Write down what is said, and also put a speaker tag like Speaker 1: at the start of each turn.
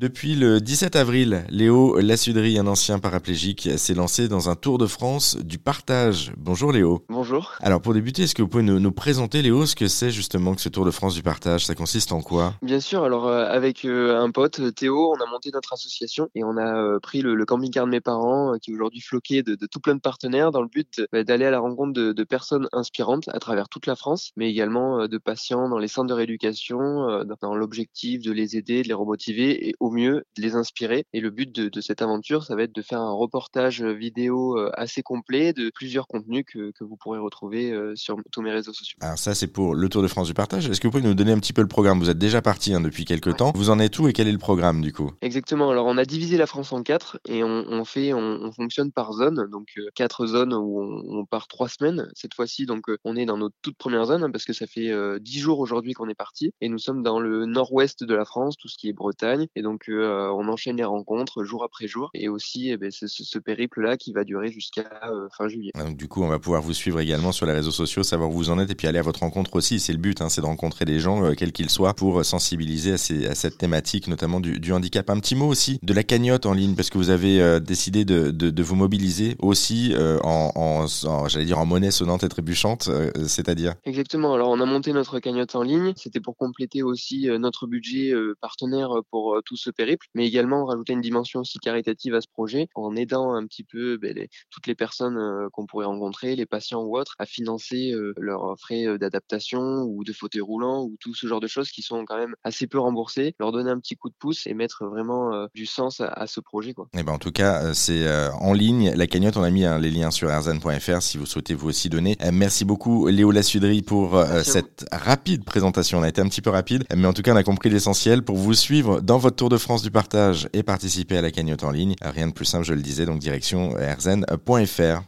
Speaker 1: Depuis le 17 avril, Léo Lassuderie, un ancien paraplégique, s'est lancé dans un tour de France du partage. Bonjour Léo.
Speaker 2: Bonjour.
Speaker 1: Alors pour débuter, est-ce que vous pouvez nous, présenter Léo ce que c'est justement que ce tour de France du partage? Ça consiste en quoi?
Speaker 2: Bien sûr, alors euh, avec euh, un pote, Théo, on a monté notre association et on a euh, pris le, camping-car de mes parents qui est aujourd'hui floqué de, tout plein de partenaires dans le but bah, d'aller à la rencontre de, personnes inspirantes à travers toute la France, mais également de patients dans les centres de rééducation, dans l'objectif de les aider, de les remotiver et au mieux de les inspirer. Et le but de, cette aventure, ça va être de faire un reportage vidéo euh, assez complet de plusieurs contenus que, que vous pourrez retrouver euh, sur tous mes réseaux sociaux.
Speaker 1: Alors ça, c'est pour le Tour de France du partage. Est-ce que vous pouvez nous donner un petit peu le programme? Vous êtes déjà parti hein, depuis quelques temps. Vous en êtes où et quel est le programme du coup?
Speaker 2: Exactement. Alors on a divisé la France en quatre et on, fait, on, fonctionne par zone. Donc euh, quatre zones où on, part trois semaines. Cette fois-ci, donc on est dans notre toute première zone hein, parce que ça fait dix jours aujourd'hui qu'on est parti et nous sommes dans le nord-ouest de la France, tout ce qui est Bretagne. Et donc donc on enchaîne les rencontres jour après jour et aussi eh ben, ce, périple-là qui va durer jusqu'à fin juillet.
Speaker 1: Donc du coup, on va pouvoir vous suivre également sur les réseaux sociaux, savoir où vous en êtes et puis aller à votre rencontre aussi. C'est le but, hein, c'est de rencontrer des gens, quels qu'ils soient, pour sensibiliser à, cette thématique, notamment du, handicap. Un petit mot aussi de la cagnotte en ligne, parce que vous avez décidé de, vous mobiliser aussi en, j'allais dire en monnaie sonnante et trébuchante, c'est-à-dire?
Speaker 2: Exactement. Alors on a monté notre cagnotte en ligne. C'était pour compléter aussi notre budget partenaire pour tout ce périple, mais également rajouter une dimension aussi caritative à ce projet en aidant un petit peu ben, toutes les personnes euh, qu'on pourrait rencontrer, les patients ou autres, à financer euh, leurs frais euh, d'adaptation ou de fauteuil roulant ou tout ce genre de choses qui sont quand même assez peu remboursées, leur donner un petit coup de pouce et mettre vraiment du sens à, ce projet. Quoi.
Speaker 1: Et eh ben en tout cas, c'est en ligne. La cagnotte, on a mis hein, les liens sur erzan.fr si vous souhaitez vous aussi donner. merci beaucoup Léo Lassuderie pour cette rapide présentation. On a été un petit peu rapide, mais en tout cas, on a compris l'essentiel pour vous suivre dans votre tour de France du partage et participer à la cagnotte en ligne. Rien de plus simple, je le disais, donc direction erzen.fr.